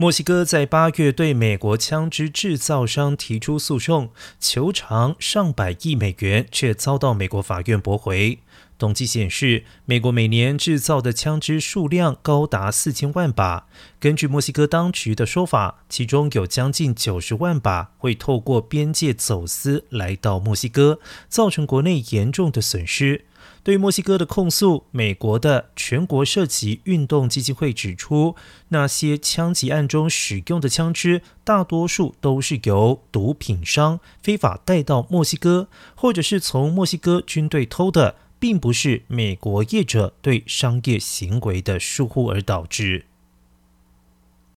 墨西哥在八月对美国枪支制造商提出诉讼，求偿上百亿美元，却遭到美国法院驳回。统计显示，美国每年制造的枪支数量高达四千万把。根据墨西哥当局的说法，其中有将近九十万把会透过边界走私来到墨西哥，造成国内严重的损失。对墨西哥的控诉，美国的全国涉及运动基金会指出，那些枪击案中使用的枪支，大多数都是由毒品商非法带到墨西哥，或者是从墨西哥军队偷的，并不是美国业者对商业行为的疏忽而导致。